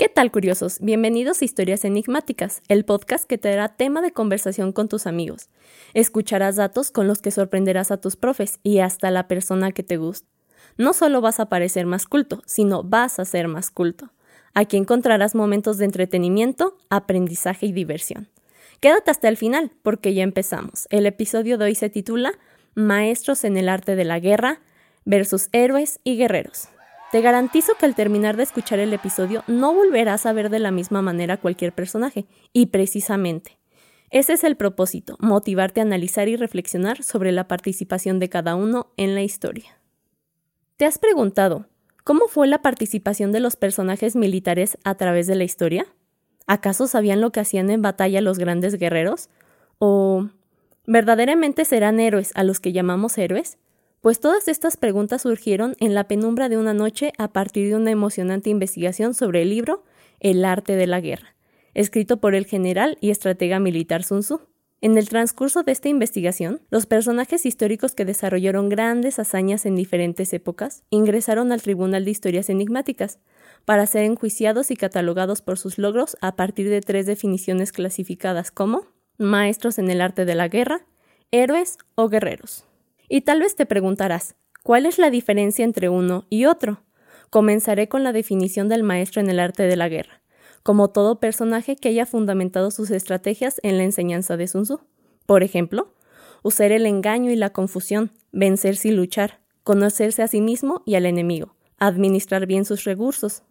¿Qué tal curiosos? Bienvenidos a Historias Enigmáticas, el podcast que te dará tema de conversación con tus amigos. Escucharás datos con los que sorprenderás a tus profes y hasta la persona que te gusta. No solo vas a parecer más culto, sino vas a ser más culto. Aquí encontrarás momentos de entretenimiento, aprendizaje y diversión. Quédate hasta el final, porque ya empezamos. El episodio de hoy se titula Maestros en el arte de la guerra versus héroes y guerreros. Te garantizo que al terminar de escuchar el episodio no volverás a ver de la misma manera cualquier personaje, y precisamente. Ese es el propósito, motivarte a analizar y reflexionar sobre la participación de cada uno en la historia. ¿Te has preguntado cómo fue la participación de los personajes militares a través de la historia? ¿Acaso sabían lo que hacían en batalla los grandes guerreros? ¿O verdaderamente serán héroes a los que llamamos héroes? Pues todas estas preguntas surgieron en la penumbra de una noche a partir de una emocionante investigación sobre el libro El arte de la guerra, escrito por el general y estratega militar Sun Tzu. En el transcurso de esta investigación, los personajes históricos que desarrollaron grandes hazañas en diferentes épocas ingresaron al Tribunal de Historias Enigmáticas para ser enjuiciados y catalogados por sus logros a partir de tres definiciones clasificadas como maestros en el arte de la guerra, héroes o guerreros. Y tal vez te preguntarás, ¿cuál es la diferencia entre uno y otro? Comenzaré con la definición del maestro en el arte de la guerra, como todo personaje que haya fundamentado sus estrategias en la enseñanza de Sun Tzu. Por ejemplo, usar el engaño y la confusión, vencer sin luchar, conocerse a sí mismo y al enemigo, administrar bien sus recursos,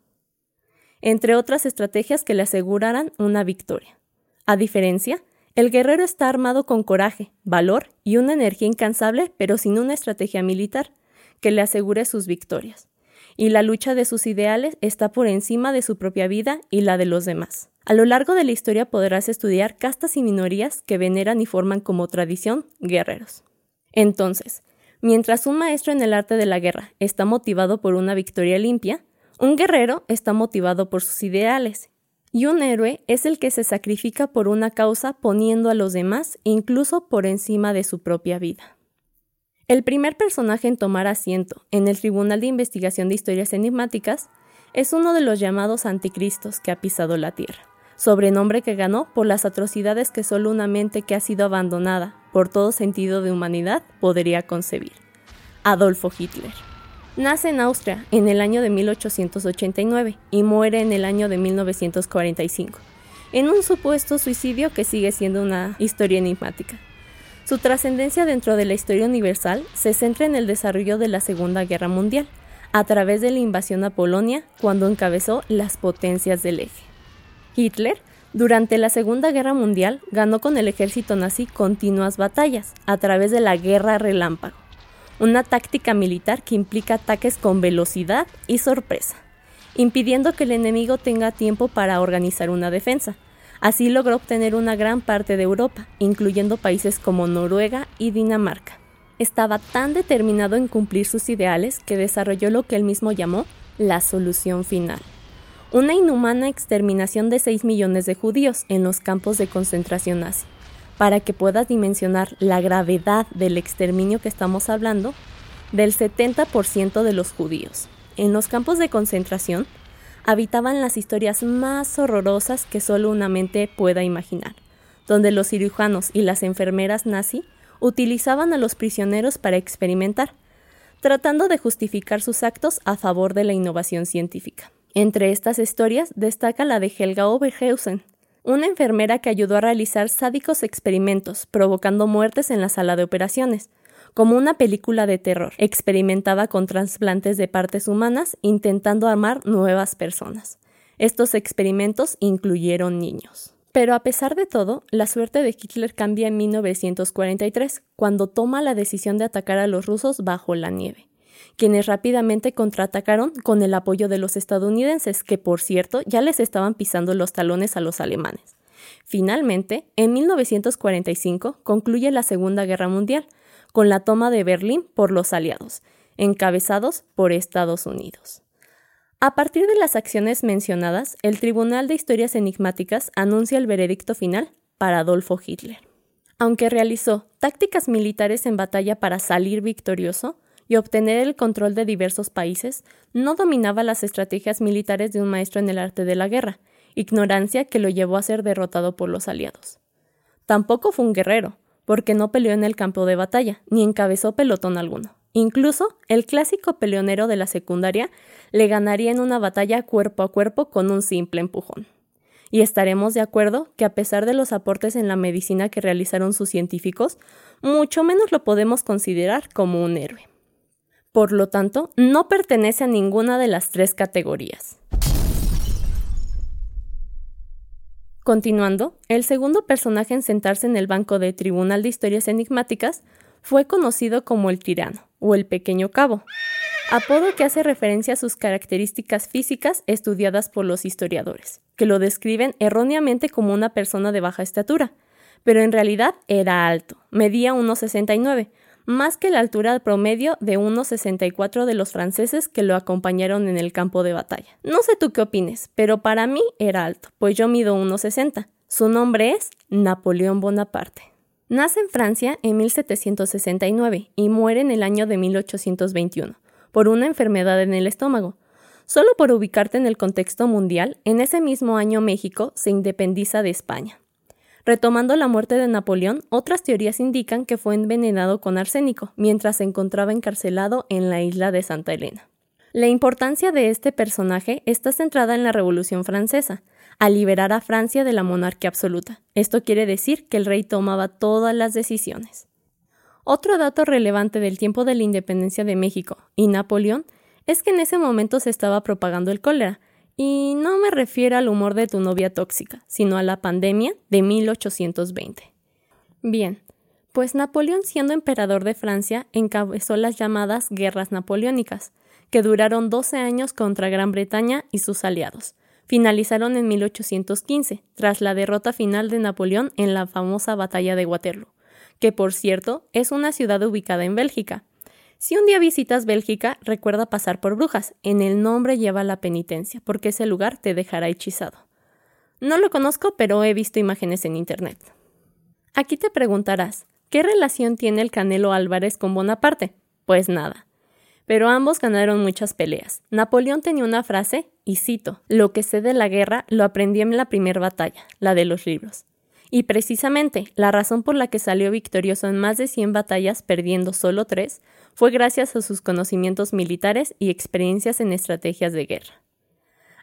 entre otras estrategias que le aseguraran una victoria. A diferencia, el guerrero está armado con coraje, valor y una energía incansable, pero sin una estrategia militar que le asegure sus victorias. Y la lucha de sus ideales está por encima de su propia vida y la de los demás. A lo largo de la historia podrás estudiar castas y minorías que veneran y forman como tradición guerreros. Entonces, mientras un maestro en el arte de la guerra está motivado por una victoria limpia, un guerrero está motivado por sus ideales y un héroe es el que se sacrifica por una causa poniendo a los demás incluso por encima de su propia vida. El primer personaje en tomar asiento en el Tribunal de Investigación de Historias Enigmáticas es uno de los llamados anticristos que ha pisado la Tierra, sobrenombre que ganó por las atrocidades que solo una mente que ha sido abandonada por todo sentido de humanidad podría concebir. Adolfo Hitler. Nace en Austria en el año de 1889 y muere en el año de 1945, en un supuesto suicidio que sigue siendo una historia enigmática. Su trascendencia dentro de la historia universal se centra en el desarrollo de la Segunda Guerra Mundial, a través de la invasión a Polonia cuando encabezó las potencias del eje. Hitler, durante la Segunda Guerra Mundial, ganó con el ejército nazi continuas batallas a través de la Guerra Relámpago una táctica militar que implica ataques con velocidad y sorpresa, impidiendo que el enemigo tenga tiempo para organizar una defensa. Así logró obtener una gran parte de Europa, incluyendo países como Noruega y Dinamarca. Estaba tan determinado en cumplir sus ideales que desarrolló lo que él mismo llamó la solución final. Una inhumana exterminación de 6 millones de judíos en los campos de concentración nazi para que puedas dimensionar la gravedad del exterminio que estamos hablando, del 70% de los judíos. En los campos de concentración habitaban las historias más horrorosas que solo una mente pueda imaginar, donde los cirujanos y las enfermeras nazi utilizaban a los prisioneros para experimentar, tratando de justificar sus actos a favor de la innovación científica. Entre estas historias destaca la de Helga Oberhausen, una enfermera que ayudó a realizar sádicos experimentos, provocando muertes en la sala de operaciones, como una película de terror. Experimentaba con trasplantes de partes humanas, intentando armar nuevas personas. Estos experimentos incluyeron niños. Pero a pesar de todo, la suerte de Hitler cambia en 1943, cuando toma la decisión de atacar a los rusos bajo la nieve quienes rápidamente contraatacaron con el apoyo de los estadounidenses, que por cierto ya les estaban pisando los talones a los alemanes. Finalmente, en 1945 concluye la Segunda Guerra Mundial, con la toma de Berlín por los aliados, encabezados por Estados Unidos. A partir de las acciones mencionadas, el Tribunal de Historias Enigmáticas anuncia el veredicto final para Adolfo Hitler. Aunque realizó tácticas militares en batalla para salir victorioso, y obtener el control de diversos países, no dominaba las estrategias militares de un maestro en el arte de la guerra, ignorancia que lo llevó a ser derrotado por los aliados. Tampoco fue un guerrero, porque no peleó en el campo de batalla, ni encabezó pelotón alguno. Incluso el clásico peleonero de la secundaria le ganaría en una batalla cuerpo a cuerpo con un simple empujón. Y estaremos de acuerdo que a pesar de los aportes en la medicina que realizaron sus científicos, mucho menos lo podemos considerar como un héroe. Por lo tanto, no pertenece a ninguna de las tres categorías. Continuando, el segundo personaje en sentarse en el banco de Tribunal de Historias Enigmáticas fue conocido como el tirano o el pequeño cabo, apodo que hace referencia a sus características físicas estudiadas por los historiadores, que lo describen erróneamente como una persona de baja estatura, pero en realidad era alto, medía 1,69, más que la altura promedio de 1,64 de los franceses que lo acompañaron en el campo de batalla. No sé tú qué opines, pero para mí era alto, pues yo mido 1,60. Su nombre es Napoleón Bonaparte. Nace en Francia en 1769 y muere en el año de 1821 por una enfermedad en el estómago. Solo por ubicarte en el contexto mundial, en ese mismo año México se independiza de España. Retomando la muerte de Napoleón, otras teorías indican que fue envenenado con arsénico mientras se encontraba encarcelado en la isla de Santa Elena. La importancia de este personaje está centrada en la Revolución Francesa, al liberar a Francia de la monarquía absoluta. Esto quiere decir que el rey tomaba todas las decisiones. Otro dato relevante del tiempo de la independencia de México y Napoleón es que en ese momento se estaba propagando el cólera, y no me refiero al humor de tu novia tóxica, sino a la pandemia de 1820. Bien, pues Napoleón siendo emperador de Francia encabezó las llamadas guerras napoleónicas, que duraron 12 años contra Gran Bretaña y sus aliados. Finalizaron en 1815, tras la derrota final de Napoleón en la famosa batalla de Waterloo, que por cierto es una ciudad ubicada en Bélgica, si un día visitas Bélgica, recuerda pasar por Brujas. En el nombre lleva la penitencia, porque ese lugar te dejará hechizado. No lo conozco, pero he visto imágenes en Internet. Aquí te preguntarás, ¿qué relación tiene el Canelo Álvarez con Bonaparte? Pues nada. Pero ambos ganaron muchas peleas. Napoleón tenía una frase, y cito, lo que sé de la guerra lo aprendí en la primera batalla, la de los libros. Y precisamente, la razón por la que salió victorioso en más de 100 batallas perdiendo solo tres fue gracias a sus conocimientos militares y experiencias en estrategias de guerra.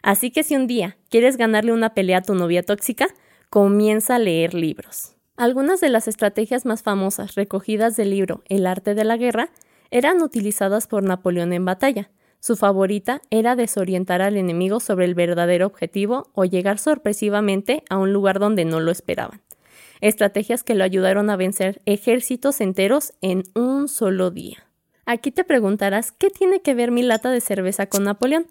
Así que si un día quieres ganarle una pelea a tu novia tóxica, comienza a leer libros. Algunas de las estrategias más famosas recogidas del libro El arte de la guerra eran utilizadas por Napoleón en batalla. Su favorita era desorientar al enemigo sobre el verdadero objetivo o llegar sorpresivamente a un lugar donde no lo esperaban. Estrategias que lo ayudaron a vencer ejércitos enteros en un solo día. Aquí te preguntarás, ¿qué tiene que ver mi lata de cerveza con Napoleón?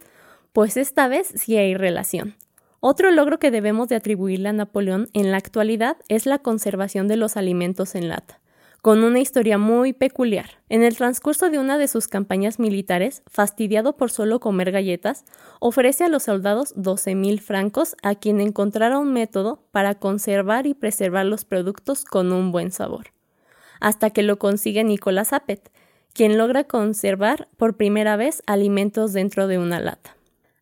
Pues esta vez sí hay relación. Otro logro que debemos de atribuirle a Napoleón en la actualidad es la conservación de los alimentos en lata, con una historia muy peculiar. En el transcurso de una de sus campañas militares, fastidiado por solo comer galletas, ofrece a los soldados 12.000 francos a quien encontrara un método para conservar y preservar los productos con un buen sabor. Hasta que lo consigue Nicolás Appet, quien logra conservar por primera vez alimentos dentro de una lata.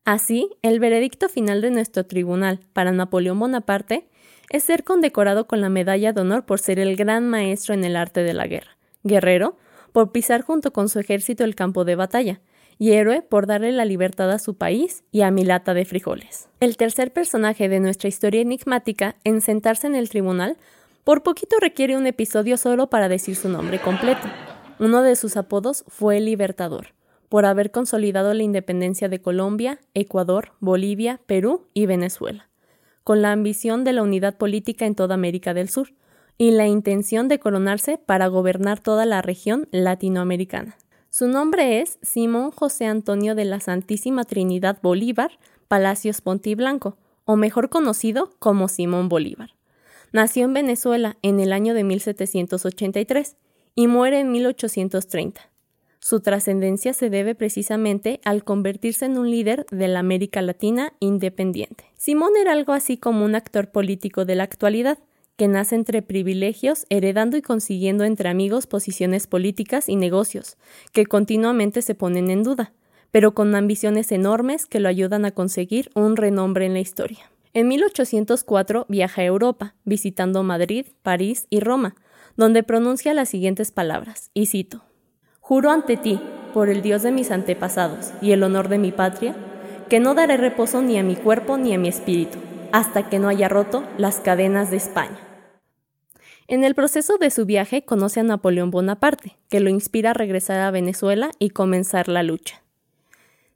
Así, el veredicto final de nuestro tribunal para Napoleón Bonaparte es ser condecorado con la medalla de honor por ser el gran maestro en el arte de la guerra, guerrero por pisar junto con su ejército el campo de batalla, y héroe por darle la libertad a su país y a mi lata de frijoles. El tercer personaje de nuestra historia enigmática en sentarse en el tribunal por poquito requiere un episodio solo para decir su nombre completo. Uno de sus apodos fue el Libertador, por haber consolidado la independencia de Colombia, Ecuador, Bolivia, Perú y Venezuela, con la ambición de la unidad política en toda América del Sur y la intención de coronarse para gobernar toda la región latinoamericana. Su nombre es Simón José Antonio de la Santísima Trinidad Bolívar Palacios Pontiblanco, o mejor conocido como Simón Bolívar. Nació en Venezuela en el año de 1783 y muere en 1830. Su trascendencia se debe precisamente al convertirse en un líder de la América Latina independiente. Simón era algo así como un actor político de la actualidad, que nace entre privilegios, heredando y consiguiendo entre amigos posiciones políticas y negocios, que continuamente se ponen en duda, pero con ambiciones enormes que lo ayudan a conseguir un renombre en la historia. En 1804 viaja a Europa, visitando Madrid, París y Roma, donde pronuncia las siguientes palabras, y cito, Juro ante ti, por el Dios de mis antepasados y el honor de mi patria, que no daré reposo ni a mi cuerpo ni a mi espíritu, hasta que no haya roto las cadenas de España. En el proceso de su viaje conoce a Napoleón Bonaparte, que lo inspira a regresar a Venezuela y comenzar la lucha.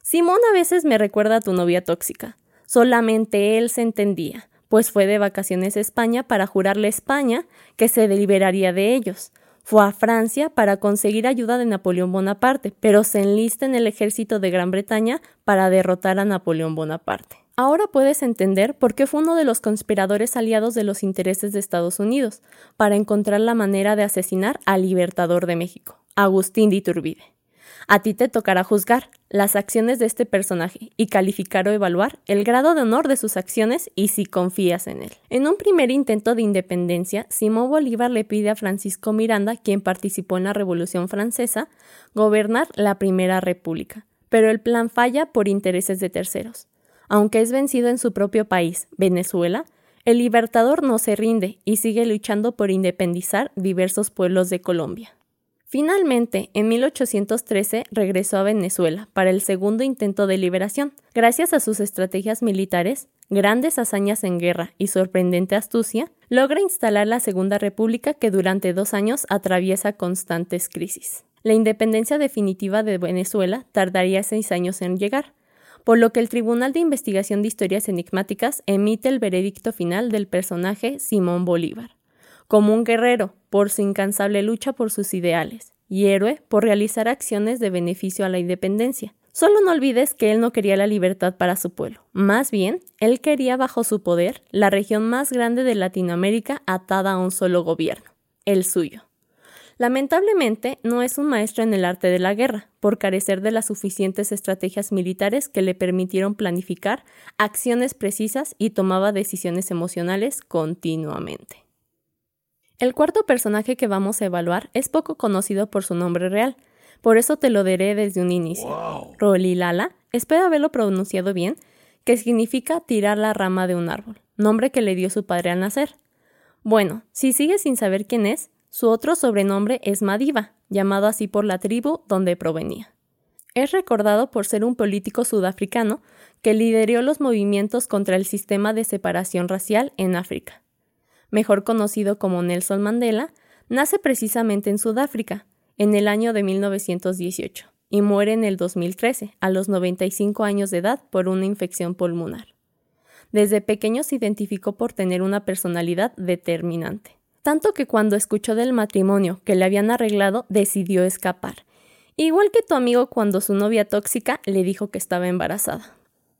Simón a veces me recuerda a tu novia tóxica. Solamente él se entendía, pues fue de vacaciones a España para jurarle a España que se liberaría de ellos, fue a Francia para conseguir ayuda de Napoleón Bonaparte, pero se enlista en el ejército de Gran Bretaña para derrotar a Napoleón Bonaparte. Ahora puedes entender por qué fue uno de los conspiradores aliados de los intereses de Estados Unidos, para encontrar la manera de asesinar al libertador de México, Agustín de Iturbide. A ti te tocará juzgar las acciones de este personaje y calificar o evaluar el grado de honor de sus acciones y si confías en él. En un primer intento de independencia, Simón Bolívar le pide a Francisco Miranda, quien participó en la Revolución Francesa, gobernar la Primera República, pero el plan falla por intereses de terceros. Aunque es vencido en su propio país, Venezuela, el libertador no se rinde y sigue luchando por independizar diversos pueblos de Colombia. Finalmente, en 1813 regresó a Venezuela para el segundo intento de liberación. Gracias a sus estrategias militares, grandes hazañas en guerra y sorprendente astucia, logra instalar la Segunda República que durante dos años atraviesa constantes crisis. La independencia definitiva de Venezuela tardaría seis años en llegar, por lo que el Tribunal de Investigación de Historias Enigmáticas emite el veredicto final del personaje Simón Bolívar como un guerrero por su incansable lucha por sus ideales, y héroe por realizar acciones de beneficio a la independencia. Solo no olvides que él no quería la libertad para su pueblo, más bien, él quería bajo su poder la región más grande de Latinoamérica atada a un solo gobierno, el suyo. Lamentablemente, no es un maestro en el arte de la guerra, por carecer de las suficientes estrategias militares que le permitieron planificar acciones precisas y tomaba decisiones emocionales continuamente. El cuarto personaje que vamos a evaluar es poco conocido por su nombre real, por eso te lo diré desde un inicio. Rolilala, espero haberlo pronunciado bien, que significa tirar la rama de un árbol, nombre que le dio su padre al nacer. Bueno, si sigues sin saber quién es, su otro sobrenombre es Madiba, llamado así por la tribu donde provenía. Es recordado por ser un político sudafricano que lideró los movimientos contra el sistema de separación racial en África mejor conocido como Nelson Mandela, nace precisamente en Sudáfrica, en el año de 1918, y muere en el 2013, a los 95 años de edad, por una infección pulmonar. Desde pequeño se identificó por tener una personalidad determinante, tanto que cuando escuchó del matrimonio que le habían arreglado decidió escapar, igual que tu amigo cuando su novia tóxica le dijo que estaba embarazada.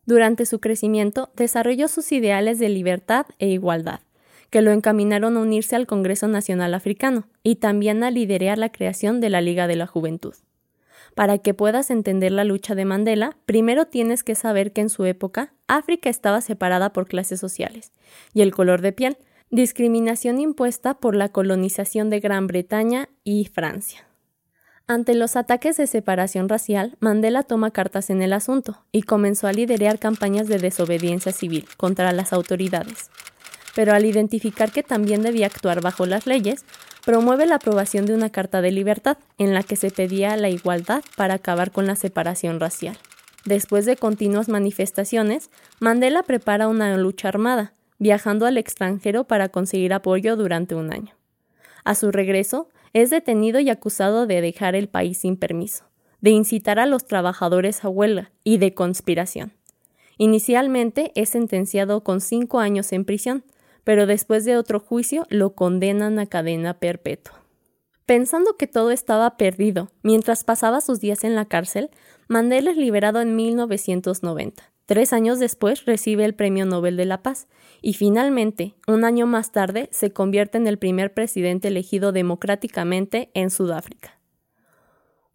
Durante su crecimiento desarrolló sus ideales de libertad e igualdad, que lo encaminaron a unirse al Congreso Nacional Africano y también a liderar la creación de la Liga de la Juventud. Para que puedas entender la lucha de Mandela, primero tienes que saber que en su época África estaba separada por clases sociales y el color de piel, discriminación impuesta por la colonización de Gran Bretaña y Francia. Ante los ataques de separación racial, Mandela toma cartas en el asunto y comenzó a liderar campañas de desobediencia civil contra las autoridades pero al identificar que también debía actuar bajo las leyes, promueve la aprobación de una Carta de Libertad en la que se pedía la igualdad para acabar con la separación racial. Después de continuas manifestaciones, Mandela prepara una lucha armada, viajando al extranjero para conseguir apoyo durante un año. A su regreso, es detenido y acusado de dejar el país sin permiso, de incitar a los trabajadores a huelga y de conspiración. Inicialmente es sentenciado con cinco años en prisión, pero después de otro juicio lo condenan a cadena perpetua. Pensando que todo estaba perdido, mientras pasaba sus días en la cárcel, Mandela es liberado en 1990. Tres años después recibe el Premio Nobel de la Paz y finalmente, un año más tarde, se convierte en el primer presidente elegido democráticamente en Sudáfrica.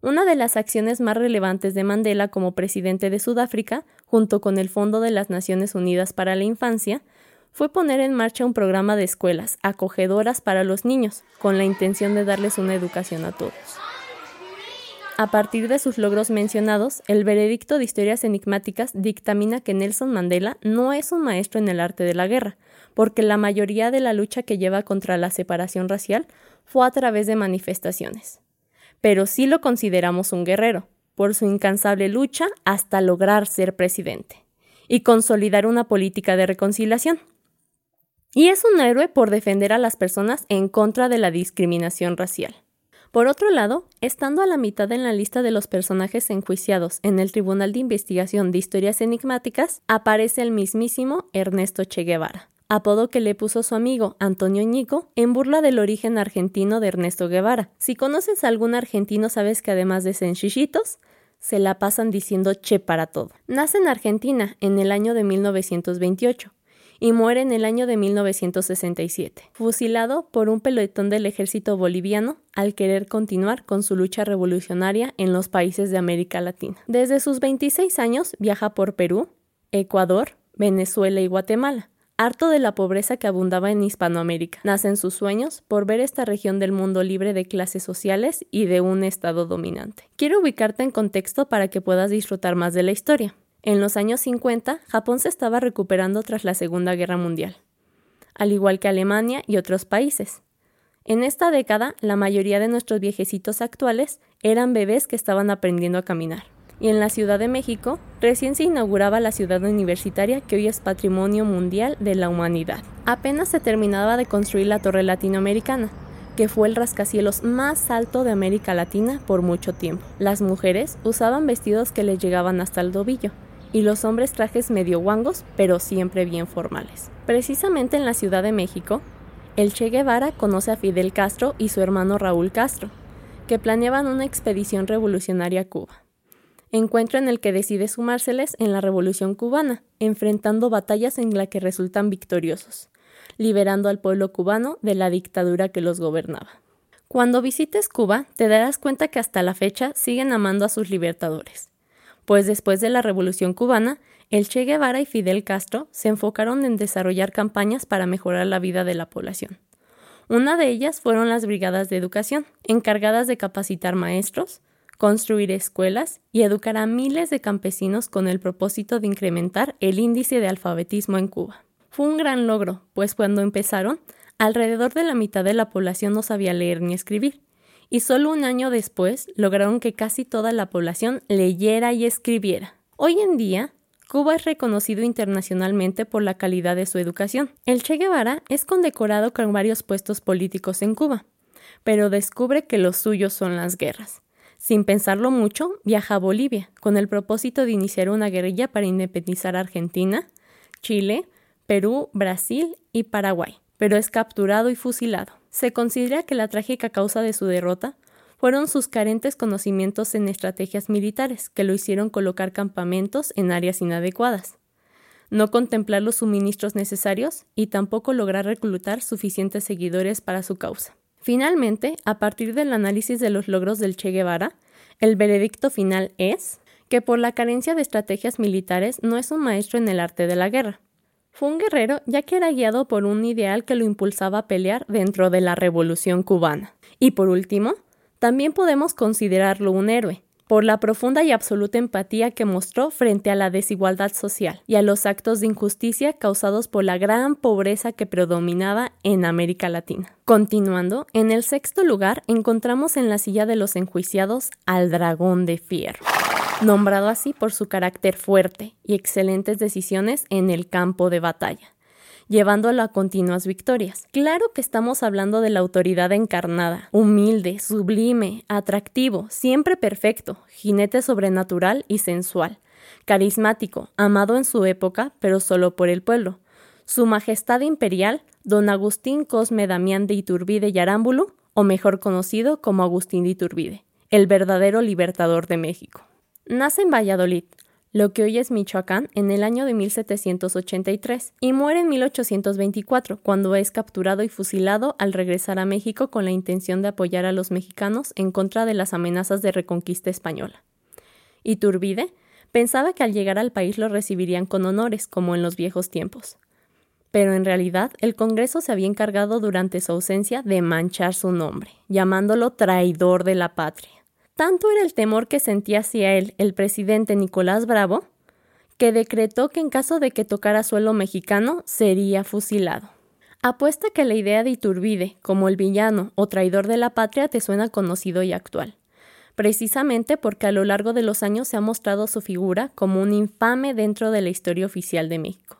Una de las acciones más relevantes de Mandela como presidente de Sudáfrica, junto con el Fondo de las Naciones Unidas para la Infancia, fue poner en marcha un programa de escuelas acogedoras para los niños, con la intención de darles una educación a todos. A partir de sus logros mencionados, el veredicto de historias enigmáticas dictamina que Nelson Mandela no es un maestro en el arte de la guerra, porque la mayoría de la lucha que lleva contra la separación racial fue a través de manifestaciones. Pero sí lo consideramos un guerrero, por su incansable lucha hasta lograr ser presidente y consolidar una política de reconciliación. Y es un héroe por defender a las personas en contra de la discriminación racial. Por otro lado, estando a la mitad en la lista de los personajes enjuiciados en el Tribunal de Investigación de Historias Enigmáticas, aparece el mismísimo Ernesto Che Guevara, apodo que le puso su amigo Antonio Ñico en burla del origen argentino de Ernesto Guevara. Si conoces a algún argentino sabes que además de sencillitos, se la pasan diciendo che para todo. Nace en Argentina en el año de 1928 y muere en el año de 1967, fusilado por un pelotón del ejército boliviano al querer continuar con su lucha revolucionaria en los países de América Latina. Desde sus 26 años viaja por Perú, Ecuador, Venezuela y Guatemala harto de la pobreza que abundaba en Hispanoamérica. Nacen sus sueños por ver esta región del mundo libre de clases sociales y de un Estado dominante. Quiero ubicarte en contexto para que puedas disfrutar más de la historia. En los años 50, Japón se estaba recuperando tras la Segunda Guerra Mundial, al igual que Alemania y otros países. En esta década, la mayoría de nuestros viejecitos actuales eran bebés que estaban aprendiendo a caminar y en la Ciudad de México recién se inauguraba la ciudad universitaria que hoy es Patrimonio Mundial de la Humanidad. Apenas se terminaba de construir la Torre Latinoamericana, que fue el rascacielos más alto de América Latina por mucho tiempo. Las mujeres usaban vestidos que les llegaban hasta el tobillo, y los hombres trajes medio guangos, pero siempre bien formales. Precisamente en la Ciudad de México, el Che Guevara conoce a Fidel Castro y su hermano Raúl Castro, que planeaban una expedición revolucionaria a Cuba encuentro en el que decide sumárseles en la Revolución cubana, enfrentando batallas en las que resultan victoriosos, liberando al pueblo cubano de la dictadura que los gobernaba. Cuando visites Cuba, te darás cuenta que hasta la fecha siguen amando a sus libertadores, pues después de la Revolución cubana, el Che Guevara y Fidel Castro se enfocaron en desarrollar campañas para mejorar la vida de la población. Una de ellas fueron las brigadas de educación, encargadas de capacitar maestros, construir escuelas y educar a miles de campesinos con el propósito de incrementar el índice de alfabetismo en Cuba. Fue un gran logro, pues cuando empezaron, alrededor de la mitad de la población no sabía leer ni escribir, y solo un año después lograron que casi toda la población leyera y escribiera. Hoy en día, Cuba es reconocido internacionalmente por la calidad de su educación. El Che Guevara es condecorado con varios puestos políticos en Cuba, pero descubre que los suyos son las guerras. Sin pensarlo mucho, viaja a Bolivia con el propósito de iniciar una guerrilla para independizar Argentina, Chile, Perú, Brasil y Paraguay, pero es capturado y fusilado. Se considera que la trágica causa de su derrota fueron sus carentes conocimientos en estrategias militares, que lo hicieron colocar campamentos en áreas inadecuadas, no contemplar los suministros necesarios y tampoco lograr reclutar suficientes seguidores para su causa. Finalmente, a partir del análisis de los logros del Che Guevara, el veredicto final es que por la carencia de estrategias militares no es un maestro en el arte de la guerra. Fue un guerrero ya que era guiado por un ideal que lo impulsaba a pelear dentro de la revolución cubana. Y por último, también podemos considerarlo un héroe, por la profunda y absoluta empatía que mostró frente a la desigualdad social y a los actos de injusticia causados por la gran pobreza que predominaba en América Latina. Continuando, en el sexto lugar encontramos en la silla de los enjuiciados al dragón de fierro nombrado así por su carácter fuerte y excelentes decisiones en el campo de batalla llevándolo a continuas victorias. Claro que estamos hablando de la autoridad encarnada, humilde, sublime, atractivo, siempre perfecto, jinete sobrenatural y sensual, carismático, amado en su época, pero solo por el pueblo. Su Majestad Imperial, don Agustín Cosme Damián de Iturbide y Arámbulo, o mejor conocido como Agustín de Iturbide, el verdadero libertador de México. Nace en Valladolid, lo que hoy es Michoacán, en el año de 1783, y muere en 1824, cuando es capturado y fusilado al regresar a México con la intención de apoyar a los mexicanos en contra de las amenazas de reconquista española. Iturbide pensaba que al llegar al país lo recibirían con honores, como en los viejos tiempos. pero en realidad el Congreso se había encargado durante su ausencia de manchar su nombre, llamándolo traidor de la patria. Tanto era el temor que sentía hacia él el presidente Nicolás Bravo, que decretó que en caso de que tocara suelo mexicano sería fusilado. Apuesta que la idea de Iturbide como el villano o traidor de la patria te suena conocido y actual, precisamente porque a lo largo de los años se ha mostrado su figura como un infame dentro de la historia oficial de México.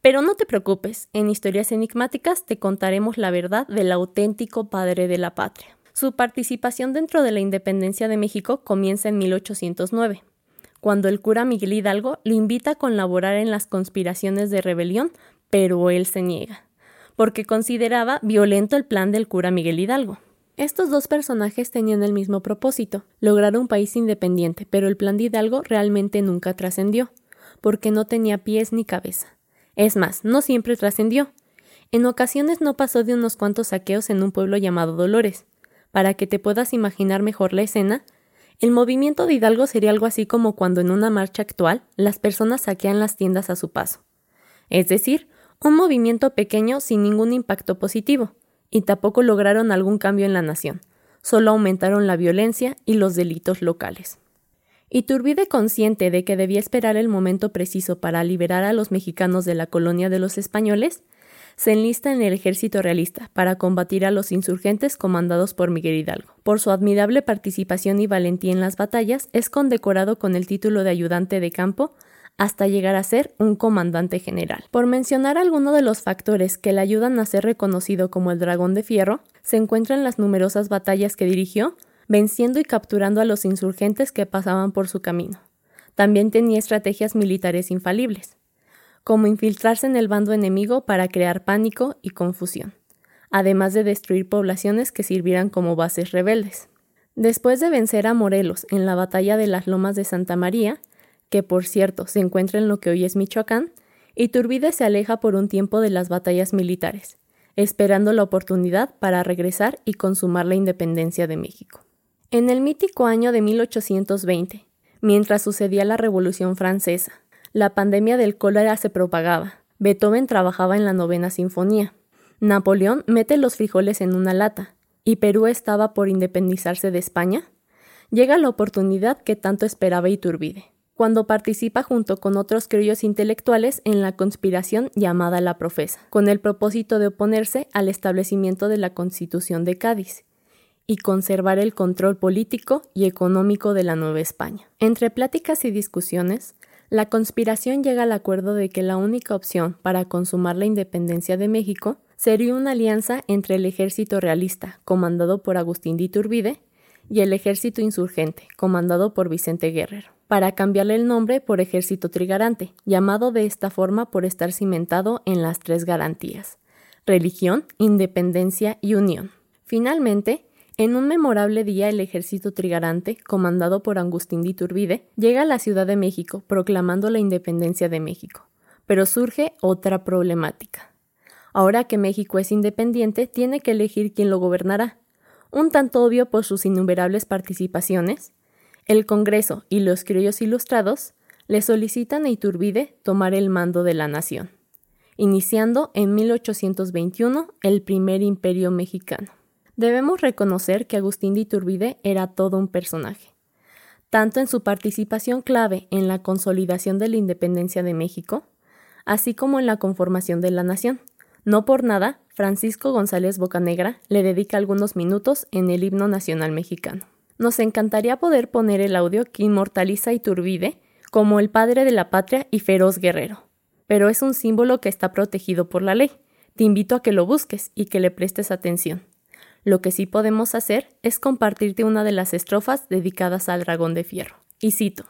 Pero no te preocupes, en Historias Enigmáticas te contaremos la verdad del auténtico padre de la patria. Su participación dentro de la independencia de México comienza en 1809, cuando el cura Miguel Hidalgo le invita a colaborar en las conspiraciones de rebelión, pero él se niega, porque consideraba violento el plan del cura Miguel Hidalgo. Estos dos personajes tenían el mismo propósito, lograr un país independiente, pero el plan de Hidalgo realmente nunca trascendió, porque no tenía pies ni cabeza. Es más, no siempre trascendió. En ocasiones no pasó de unos cuantos saqueos en un pueblo llamado Dolores. Para que te puedas imaginar mejor la escena, el movimiento de Hidalgo sería algo así como cuando en una marcha actual las personas saquean las tiendas a su paso. Es decir, un movimiento pequeño sin ningún impacto positivo, y tampoco lograron algún cambio en la nación, solo aumentaron la violencia y los delitos locales. Iturbide, consciente de que debía esperar el momento preciso para liberar a los mexicanos de la colonia de los españoles, se enlista en el ejército realista para combatir a los insurgentes comandados por Miguel Hidalgo. Por su admirable participación y valentía en las batallas, es condecorado con el título de ayudante de campo hasta llegar a ser un comandante general. Por mencionar algunos de los factores que le ayudan a ser reconocido como el dragón de fierro, se encuentran las numerosas batallas que dirigió, venciendo y capturando a los insurgentes que pasaban por su camino. También tenía estrategias militares infalibles, como infiltrarse en el bando enemigo para crear pánico y confusión, además de destruir poblaciones que sirvieran como bases rebeldes. Después de vencer a Morelos en la batalla de las Lomas de Santa María, que por cierto se encuentra en lo que hoy es Michoacán, Iturbide se aleja por un tiempo de las batallas militares, esperando la oportunidad para regresar y consumar la independencia de México. En el mítico año de 1820, mientras sucedía la Revolución Francesa, la pandemia del cólera se propagaba. Beethoven trabajaba en la novena sinfonía. Napoleón mete los frijoles en una lata. ¿Y Perú estaba por independizarse de España? Llega la oportunidad que tanto esperaba Iturbide, cuando participa junto con otros criollos intelectuales en la conspiración llamada La Profesa, con el propósito de oponerse al establecimiento de la Constitución de Cádiz y conservar el control político y económico de la Nueva España. Entre pláticas y discusiones, la conspiración llega al acuerdo de que la única opción para consumar la independencia de México sería una alianza entre el ejército realista, comandado por Agustín de Iturbide, y el ejército insurgente, comandado por Vicente Guerrero, para cambiarle el nombre por ejército trigarante, llamado de esta forma por estar cimentado en las tres garantías, religión, independencia y unión. Finalmente, en un memorable día el ejército trigarante, comandado por Agustín de Iturbide, llega a la Ciudad de México proclamando la independencia de México. Pero surge otra problemática. Ahora que México es independiente, tiene que elegir quién lo gobernará. Un tanto obvio por sus innumerables participaciones, el Congreso y los criollos ilustrados le solicitan a Iturbide tomar el mando de la nación, iniciando en 1821 el primer imperio mexicano. Debemos reconocer que Agustín de Iturbide era todo un personaje, tanto en su participación clave en la consolidación de la independencia de México, así como en la conformación de la nación. No por nada, Francisco González Bocanegra le dedica algunos minutos en el himno nacional mexicano. Nos encantaría poder poner el audio que inmortaliza a Iturbide como el padre de la patria y feroz guerrero, pero es un símbolo que está protegido por la ley. Te invito a que lo busques y que le prestes atención. Lo que sí podemos hacer es compartirte una de las estrofas dedicadas al dragón de fierro. Y cito,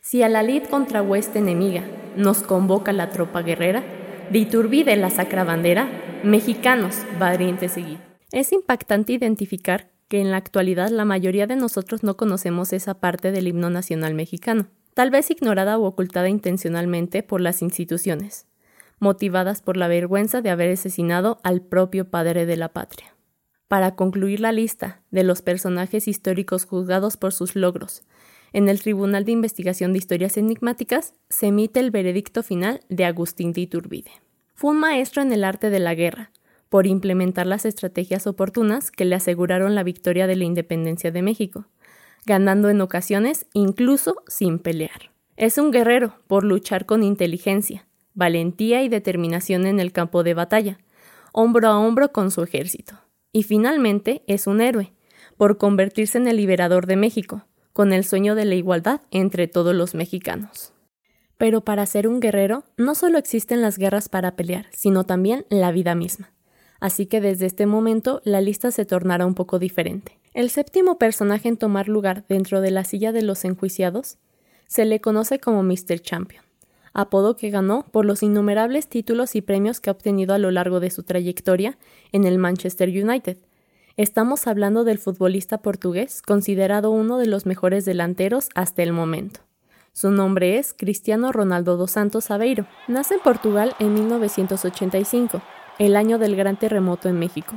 Si a la lid contra hueste enemiga nos convoca la tropa guerrera, de Iturbide la sacra bandera, mexicanos, valientes seguid. Es impactante identificar que en la actualidad la mayoría de nosotros no conocemos esa parte del himno nacional mexicano, tal vez ignorada o ocultada intencionalmente por las instituciones, motivadas por la vergüenza de haber asesinado al propio padre de la patria. Para concluir la lista de los personajes históricos juzgados por sus logros, en el Tribunal de Investigación de Historias Enigmáticas se emite el veredicto final de Agustín de Iturbide. Fue un maestro en el arte de la guerra, por implementar las estrategias oportunas que le aseguraron la victoria de la independencia de México, ganando en ocasiones incluso sin pelear. Es un guerrero por luchar con inteligencia, valentía y determinación en el campo de batalla, hombro a hombro con su ejército. Y finalmente es un héroe, por convertirse en el liberador de México, con el sueño de la igualdad entre todos los mexicanos. Pero para ser un guerrero no solo existen las guerras para pelear, sino también la vida misma. Así que desde este momento la lista se tornará un poco diferente. El séptimo personaje en tomar lugar dentro de la silla de los enjuiciados se le conoce como Mr. Champion, apodo que ganó por los innumerables títulos y premios que ha obtenido a lo largo de su trayectoria en el Manchester United. Estamos hablando del futbolista portugués, considerado uno de los mejores delanteros hasta el momento. Su nombre es Cristiano Ronaldo dos Santos Aveiro. Nace en Portugal en 1985, el año del gran terremoto en México.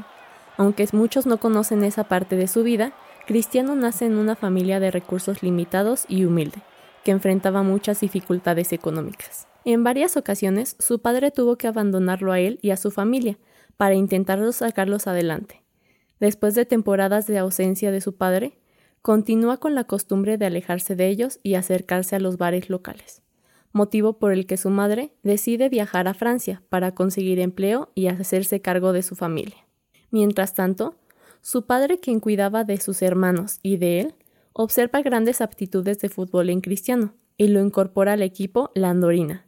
Aunque muchos no conocen esa parte de su vida, Cristiano nace en una familia de recursos limitados y humilde que enfrentaba muchas dificultades económicas. En varias ocasiones su padre tuvo que abandonarlo a él y a su familia para intentar sacarlos adelante. Después de temporadas de ausencia de su padre, continúa con la costumbre de alejarse de ellos y acercarse a los bares locales, motivo por el que su madre decide viajar a Francia para conseguir empleo y hacerse cargo de su familia. Mientras tanto, su padre, quien cuidaba de sus hermanos y de él, observa grandes aptitudes de fútbol en Cristiano y lo incorpora al equipo Landorina,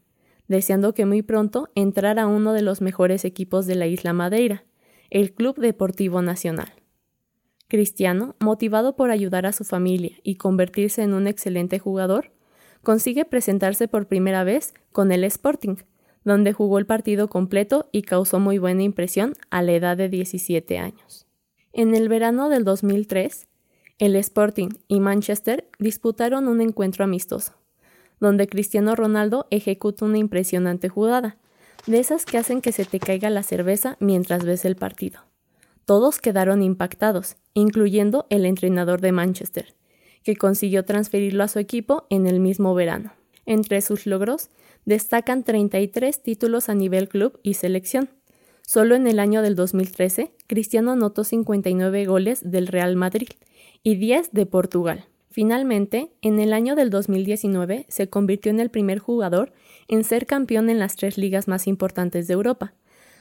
deseando que muy pronto entrara uno de los mejores equipos de la isla Madeira, el Club Deportivo Nacional. Cristiano, motivado por ayudar a su familia y convertirse en un excelente jugador, consigue presentarse por primera vez con el Sporting, donde jugó el partido completo y causó muy buena impresión a la edad de 17 años. En el verano del 2003, el Sporting y Manchester disputaron un encuentro amistoso, donde Cristiano Ronaldo ejecuta una impresionante jugada, de esas que hacen que se te caiga la cerveza mientras ves el partido. Todos quedaron impactados, incluyendo el entrenador de Manchester, que consiguió transferirlo a su equipo en el mismo verano. Entre sus logros destacan 33 títulos a nivel club y selección. Solo en el año del 2013, Cristiano anotó 59 goles del Real Madrid, y 10 de Portugal. Finalmente, en el año del 2019 se convirtió en el primer jugador en ser campeón en las tres ligas más importantes de Europa,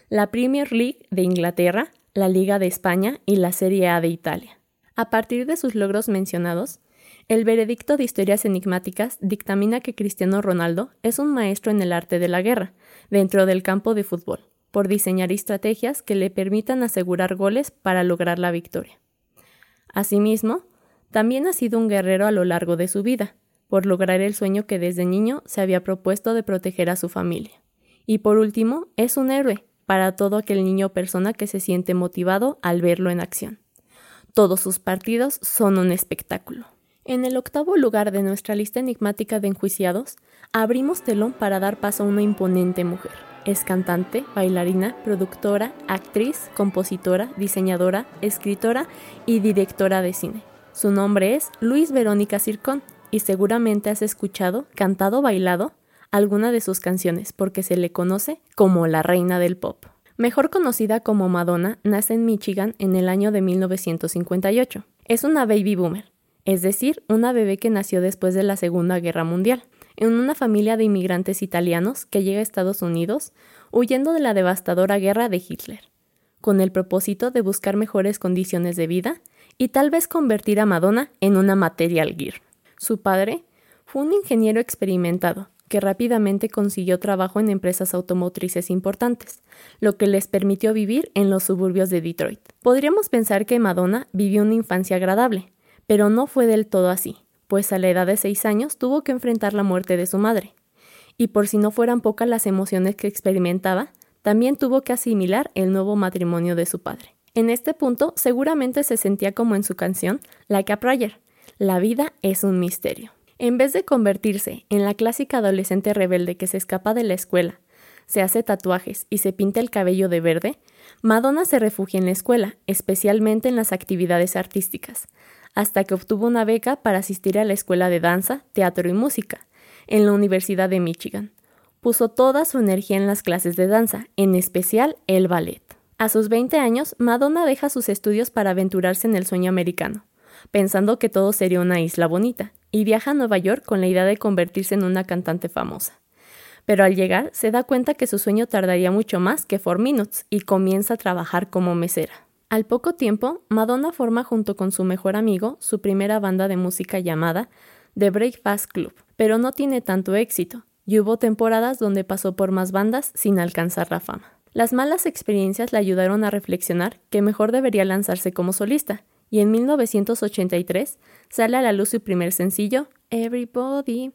la Premier League de Inglaterra, la Liga de España y la Serie A de Italia. A partir de sus logros mencionados, el veredicto de historias enigmáticas dictamina que Cristiano Ronaldo es un maestro en el arte de la guerra, dentro del campo de fútbol, por diseñar estrategias que le permitan asegurar goles para lograr la victoria. Asimismo, también ha sido un guerrero a lo largo de su vida, por lograr el sueño que desde niño se había propuesto de proteger a su familia. Y por último, es un héroe para todo aquel niño o persona que se siente motivado al verlo en acción. Todos sus partidos son un espectáculo. En el octavo lugar de nuestra lista enigmática de enjuiciados, abrimos telón para dar paso a una imponente mujer. Es cantante, bailarina, productora, actriz, compositora, diseñadora, escritora y directora de cine. Su nombre es Luis Verónica Circón y seguramente has escuchado, cantado, bailado alguna de sus canciones porque se le conoce como la reina del pop. Mejor conocida como Madonna, nace en Michigan en el año de 1958. Es una baby boomer, es decir, una bebé que nació después de la Segunda Guerra Mundial en una familia de inmigrantes italianos que llega a Estados Unidos huyendo de la devastadora guerra de Hitler, con el propósito de buscar mejores condiciones de vida y tal vez convertir a Madonna en una material gear. Su padre fue un ingeniero experimentado que rápidamente consiguió trabajo en empresas automotrices importantes, lo que les permitió vivir en los suburbios de Detroit. Podríamos pensar que Madonna vivió una infancia agradable, pero no fue del todo así pues a la edad de seis años tuvo que enfrentar la muerte de su madre. Y por si no fueran pocas las emociones que experimentaba, también tuvo que asimilar el nuevo matrimonio de su padre. En este punto seguramente se sentía como en su canción Like a Prayer, la vida es un misterio. En vez de convertirse en la clásica adolescente rebelde que se escapa de la escuela, se hace tatuajes y se pinta el cabello de verde, Madonna se refugia en la escuela, especialmente en las actividades artísticas, hasta que obtuvo una beca para asistir a la escuela de danza, teatro y música en la Universidad de Michigan, puso toda su energía en las clases de danza, en especial el ballet. A sus 20 años, Madonna deja sus estudios para aventurarse en el sueño americano, pensando que todo sería una isla bonita, y viaja a Nueva York con la idea de convertirse en una cantante famosa. Pero al llegar se da cuenta que su sueño tardaría mucho más que Four Minutes y comienza a trabajar como mesera. Al poco tiempo, Madonna forma junto con su mejor amigo su primera banda de música llamada The Breakfast Club, pero no tiene tanto éxito, y hubo temporadas donde pasó por más bandas sin alcanzar la fama. Las malas experiencias le ayudaron a reflexionar que mejor debería lanzarse como solista, y en 1983 sale a la luz su primer sencillo, Everybody,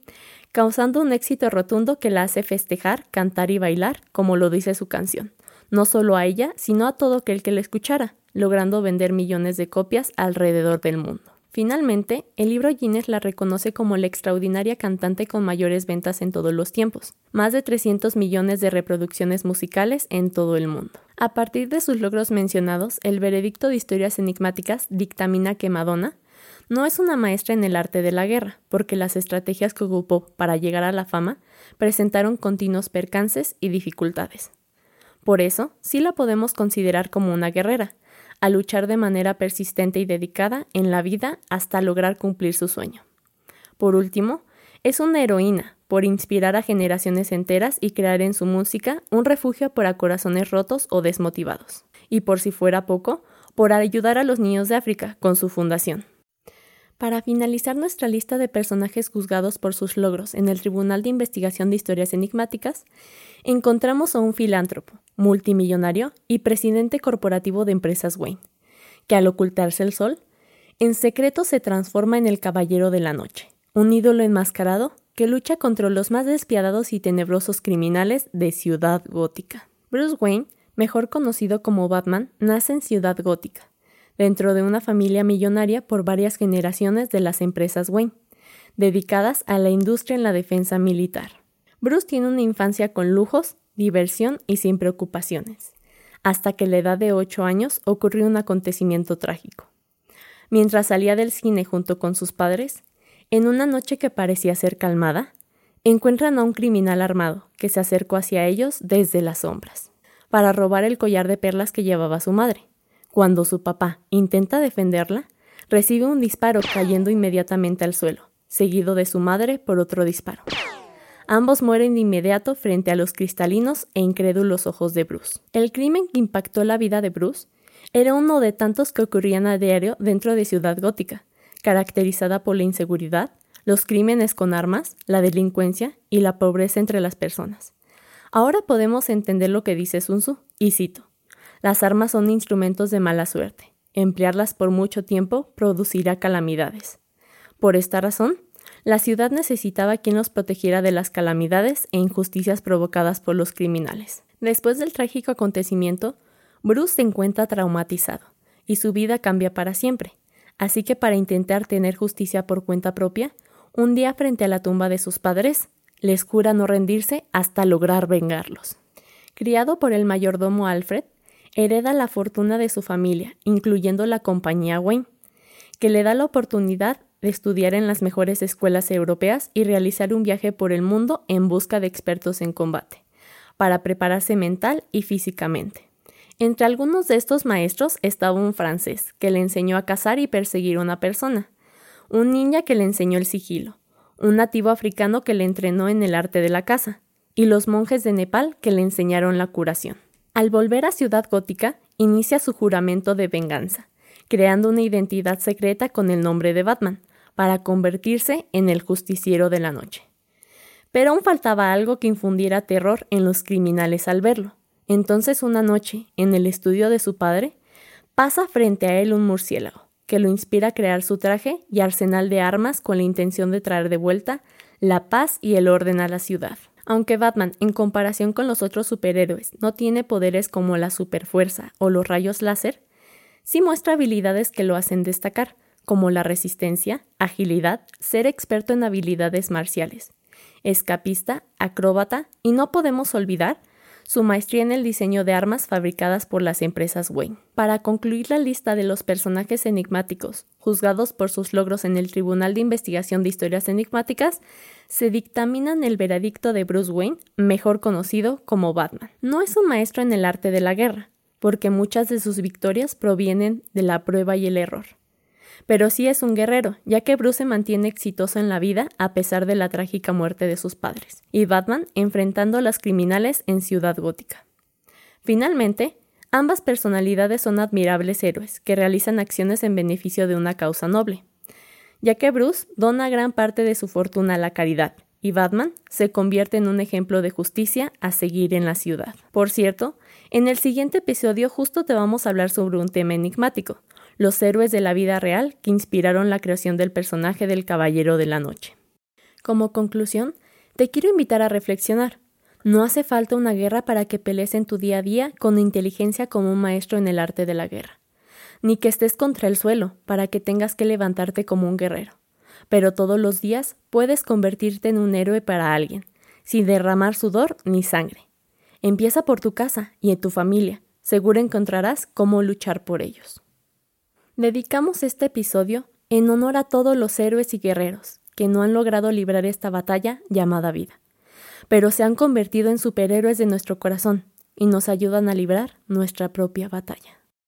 causando un éxito rotundo que la hace festejar, cantar y bailar, como lo dice su canción, no solo a ella, sino a todo aquel que la escuchara, logrando vender millones de copias alrededor del mundo. Finalmente, el libro Guinness la reconoce como la extraordinaria cantante con mayores ventas en todos los tiempos, más de 300 millones de reproducciones musicales en todo el mundo. A partir de sus logros mencionados, el veredicto de historias enigmáticas dictamina que Madonna no es una maestra en el arte de la guerra, porque las estrategias que ocupó para llegar a la fama presentaron continuos percances y dificultades. Por eso, sí la podemos considerar como una guerrera, a luchar de manera persistente y dedicada en la vida hasta lograr cumplir su sueño. Por último, es una heroína por inspirar a generaciones enteras y crear en su música un refugio para corazones rotos o desmotivados. Y por si fuera poco, por ayudar a los niños de África con su fundación. Para finalizar nuestra lista de personajes juzgados por sus logros en el Tribunal de Investigación de Historias Enigmáticas, encontramos a un filántropo, multimillonario y presidente corporativo de empresas Wayne, que al ocultarse el sol, en secreto se transforma en el Caballero de la Noche, un ídolo enmascarado que lucha contra los más despiadados y tenebrosos criminales de Ciudad Gótica. Bruce Wayne, mejor conocido como Batman, nace en Ciudad Gótica, dentro de una familia millonaria por varias generaciones de las empresas Wayne, dedicadas a la industria en la defensa militar. Bruce tiene una infancia con lujos, diversión y sin preocupaciones, hasta que a la edad de ocho años ocurrió un acontecimiento trágico. Mientras salía del cine junto con sus padres, en una noche que parecía ser calmada, encuentran a un criminal armado que se acercó hacia ellos desde las sombras, para robar el collar de perlas que llevaba su madre. Cuando su papá intenta defenderla, recibe un disparo cayendo inmediatamente al suelo, seguido de su madre por otro disparo. Ambos mueren de inmediato frente a los cristalinos e incrédulos ojos de Bruce. El crimen que impactó la vida de Bruce era uno de tantos que ocurrían a diario dentro de Ciudad Gótica, caracterizada por la inseguridad, los crímenes con armas, la delincuencia y la pobreza entre las personas. Ahora podemos entender lo que dice Sun Tzu, y cito: Las armas son instrumentos de mala suerte. Emplearlas por mucho tiempo producirá calamidades. Por esta razón, la ciudad necesitaba quien los protegiera de las calamidades e injusticias provocadas por los criminales. Después del trágico acontecimiento, Bruce se encuentra traumatizado y su vida cambia para siempre. Así que para intentar tener justicia por cuenta propia, un día frente a la tumba de sus padres, les jura no rendirse hasta lograr vengarlos. Criado por el mayordomo Alfred, hereda la fortuna de su familia, incluyendo la compañía Wayne, que le da la oportunidad estudiar en las mejores escuelas europeas y realizar un viaje por el mundo en busca de expertos en combate, para prepararse mental y físicamente. Entre algunos de estos maestros estaba un francés, que le enseñó a cazar y perseguir a una persona, un ninja que le enseñó el sigilo, un nativo africano que le entrenó en el arte de la caza, y los monjes de Nepal que le enseñaron la curación. Al volver a Ciudad Gótica, inicia su juramento de venganza, creando una identidad secreta con el nombre de Batman, para convertirse en el justiciero de la noche. Pero aún faltaba algo que infundiera terror en los criminales al verlo. Entonces una noche, en el estudio de su padre, pasa frente a él un murciélago, que lo inspira a crear su traje y arsenal de armas con la intención de traer de vuelta la paz y el orden a la ciudad. Aunque Batman, en comparación con los otros superhéroes, no tiene poderes como la superfuerza o los rayos láser, sí muestra habilidades que lo hacen destacar, como la resistencia, agilidad, ser experto en habilidades marciales, escapista, acróbata y no podemos olvidar su maestría en el diseño de armas fabricadas por las empresas Wayne. Para concluir la lista de los personajes enigmáticos juzgados por sus logros en el Tribunal de Investigación de Historias Enigmáticas, se dictaminan el veredicto de Bruce Wayne, mejor conocido como Batman. No es un maestro en el arte de la guerra, porque muchas de sus victorias provienen de la prueba y el error pero sí es un guerrero, ya que Bruce se mantiene exitoso en la vida a pesar de la trágica muerte de sus padres, y Batman enfrentando a los criminales en Ciudad Gótica. Finalmente, ambas personalidades son admirables héroes que realizan acciones en beneficio de una causa noble, ya que Bruce dona gran parte de su fortuna a la caridad, y Batman se convierte en un ejemplo de justicia a seguir en la ciudad. Por cierto, en el siguiente episodio justo te vamos a hablar sobre un tema enigmático, los héroes de la vida real que inspiraron la creación del personaje del Caballero de la Noche. Como conclusión, te quiero invitar a reflexionar. No hace falta una guerra para que pelees en tu día a día con inteligencia como un maestro en el arte de la guerra, ni que estés contra el suelo para que tengas que levantarte como un guerrero. Pero todos los días puedes convertirte en un héroe para alguien, sin derramar sudor ni sangre. Empieza por tu casa y en tu familia. Seguro encontrarás cómo luchar por ellos. Dedicamos este episodio en honor a todos los héroes y guerreros que no han logrado librar esta batalla llamada vida, pero se han convertido en superhéroes de nuestro corazón y nos ayudan a librar nuestra propia batalla.